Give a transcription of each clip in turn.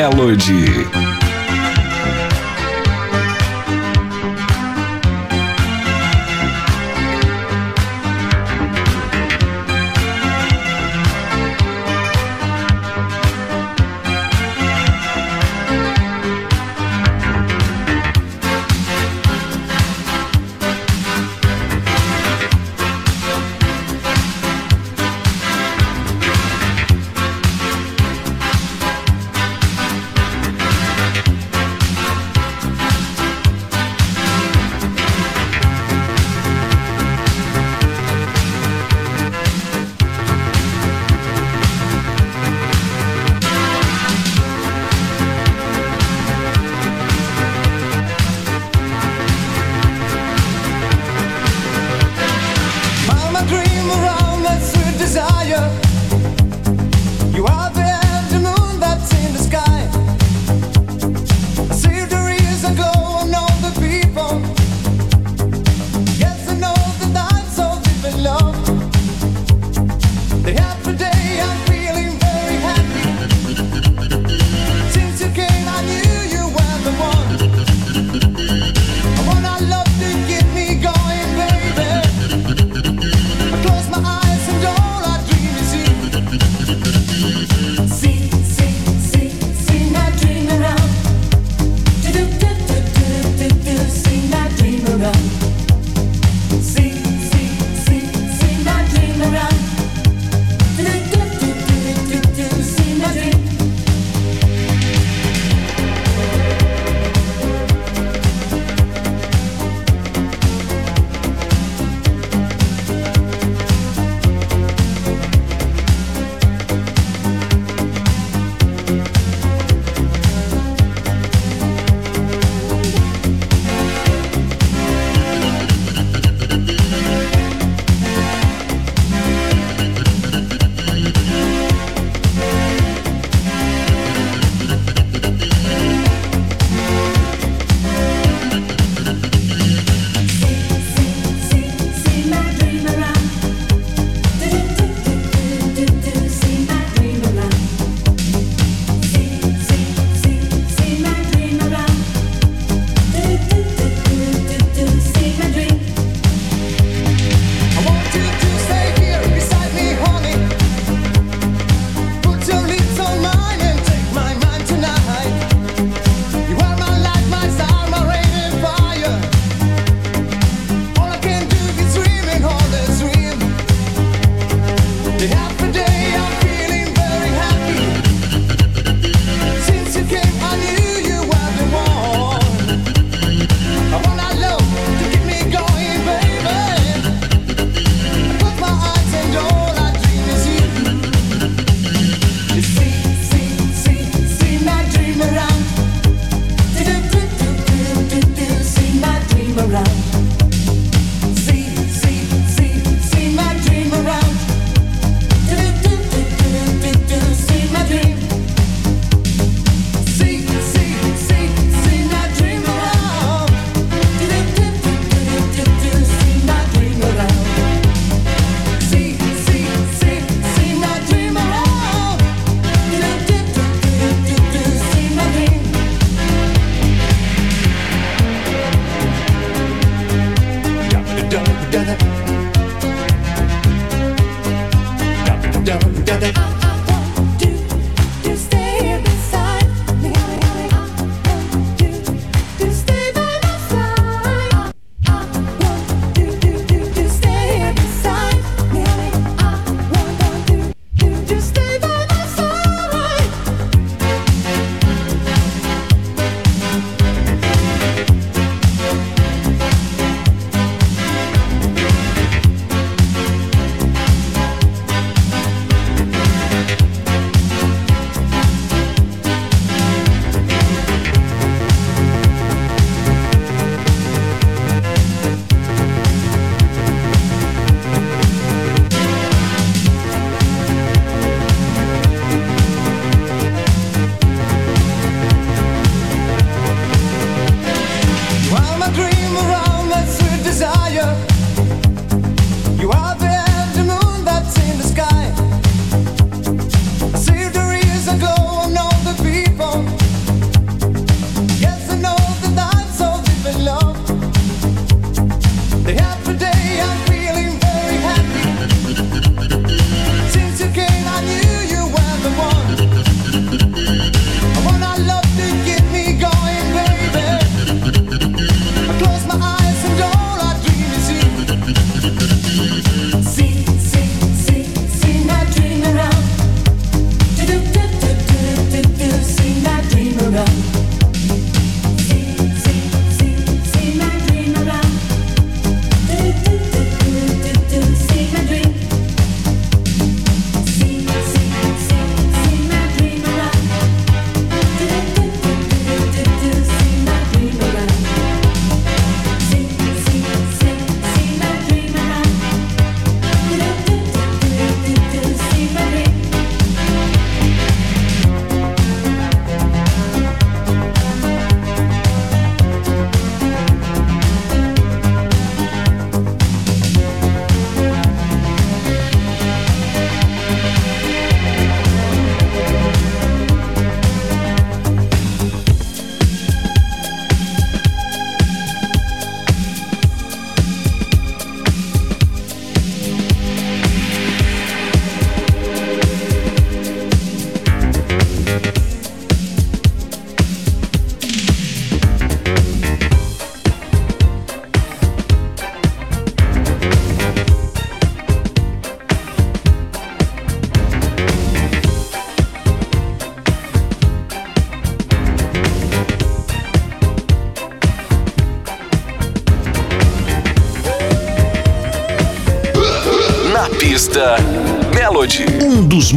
Melody.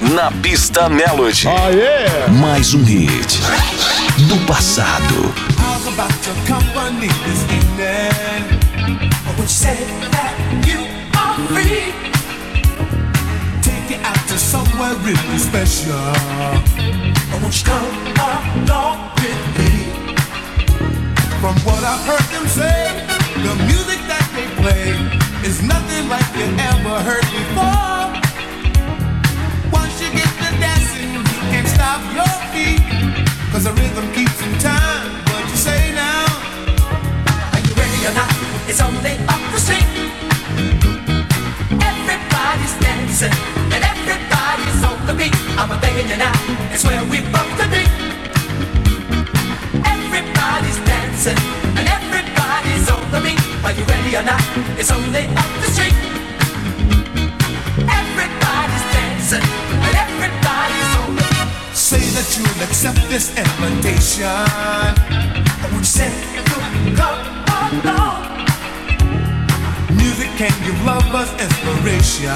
Na pista Melody. Oh, yeah. Mais um hit do passado. How's about your company this evening? When you say that you are free, take you out to somewhere really special. Won't you come along with me? From what I've heard them say, the music that they play is nothing like you ever heard before. Cause the rhythm keeps in time. What you say now? Are you ready or not? It's only up the street. Everybody's dancing and everybody's on the beat. I'm a begging you now. It's where we. Everybody's dancing and everybody's on the beat. Are you ready or not? It's only up the street. Everybody's dancing that you'll accept this invitation. Would you say come along? Music can give lovers inspiration.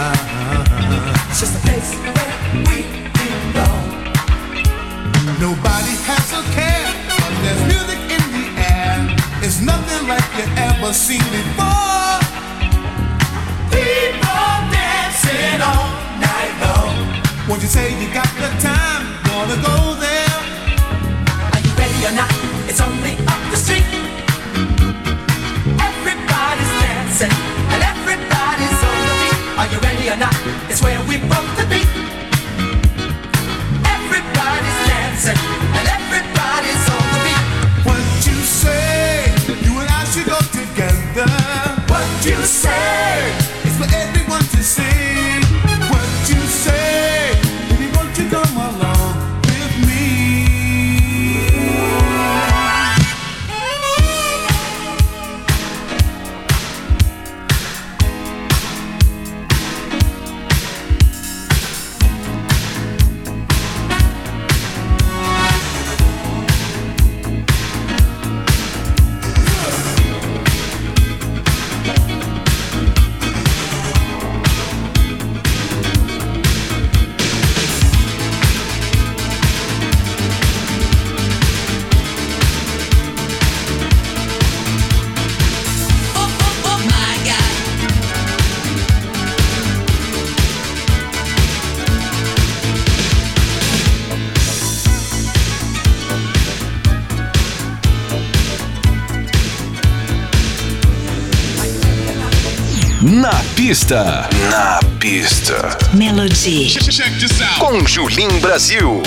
It's just a place where we belong. Nobody has a care. But there's music in the air. It's nothing like you ever seen before. People dancing all night long. Won't you say you got the time? Wanna go there? Are you ready or not? It's only up the street. Everybody's dancing and everybody's on the beat. Are you ready or not? It's where we both pista. Na pista. Melody. Com Julim Brasil.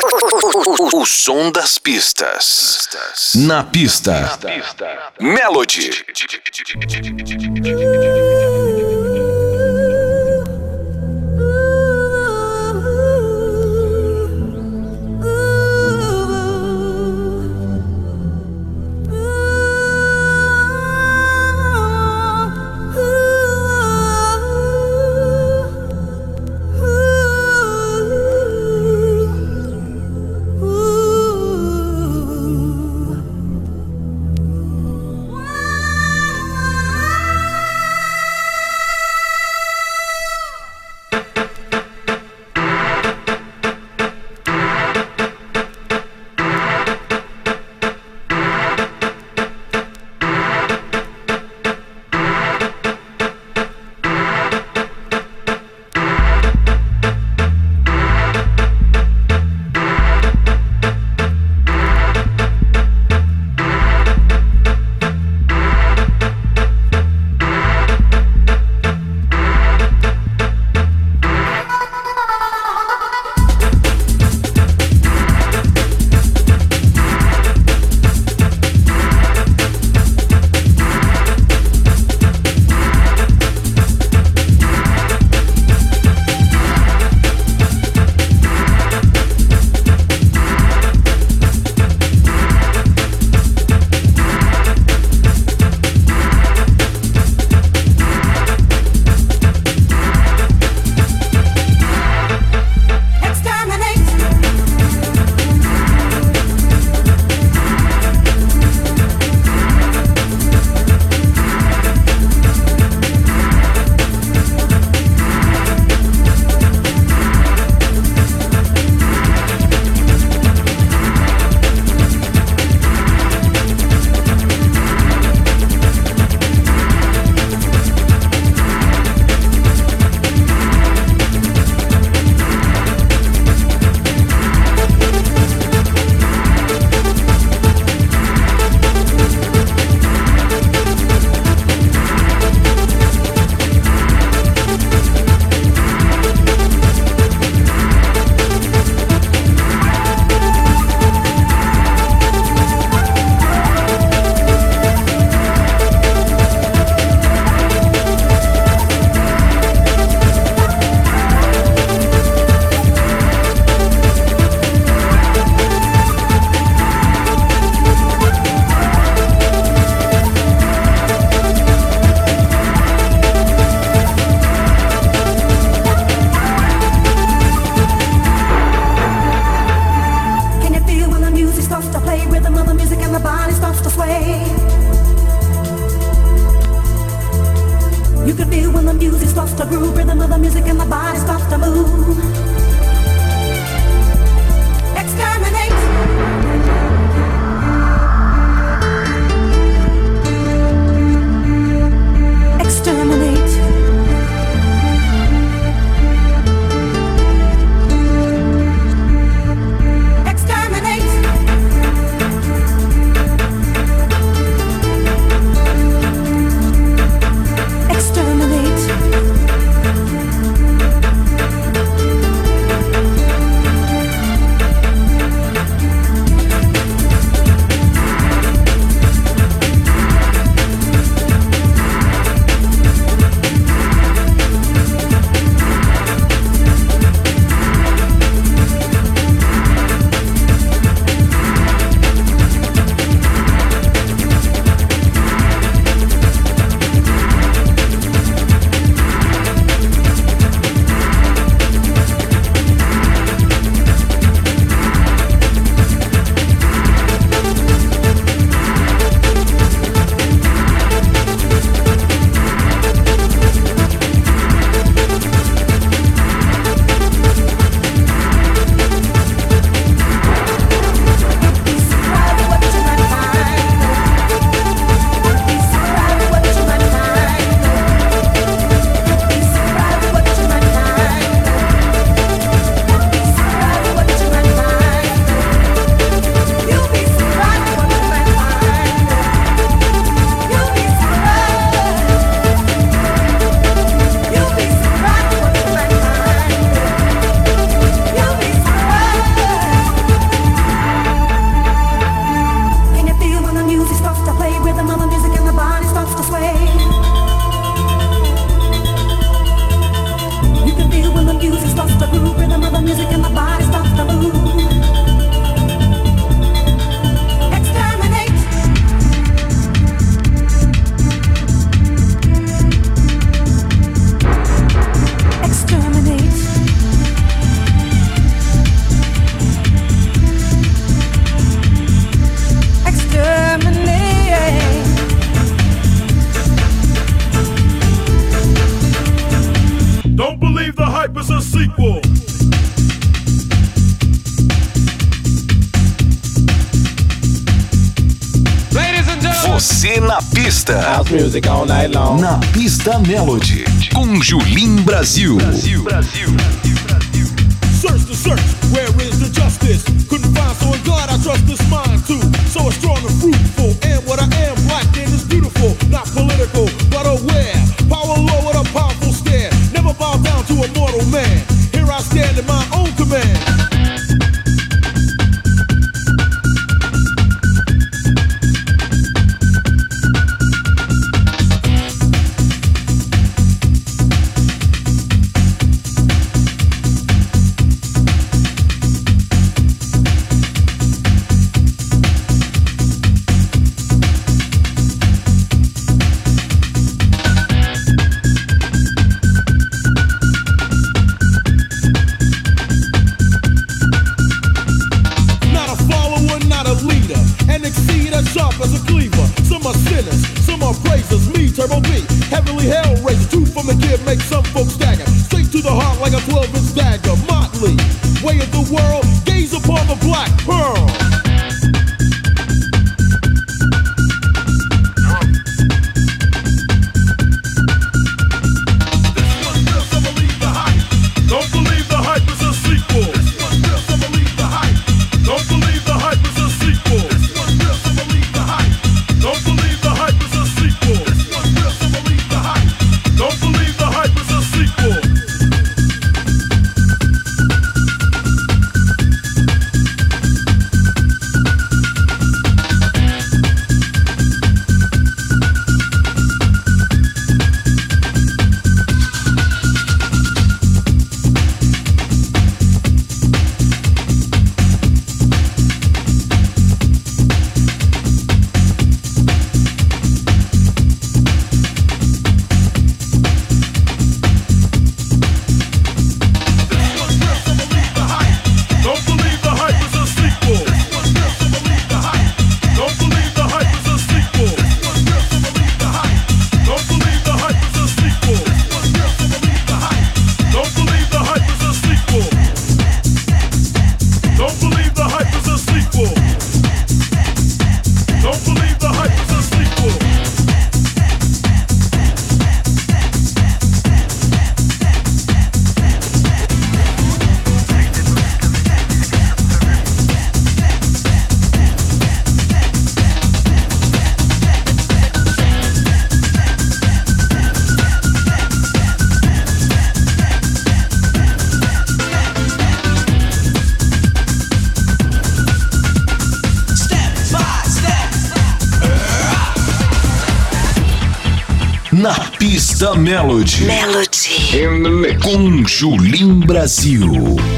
O, o, som das pistas. Na pista. Melody. Na pista. Music all night long. Na pista Melody. Com Julim Brazil. Brasil. Brasil. Search the search, where is the justice? Couldn't find, so in God I trust this mind too. So it's strong and fruitful, and what I am, black and is beautiful, not political, but aware. Power low with a powerful stare. Never bow down to a mortal man. Here I stand in my own command. Melody. Melody. In the Com Julim Brasil.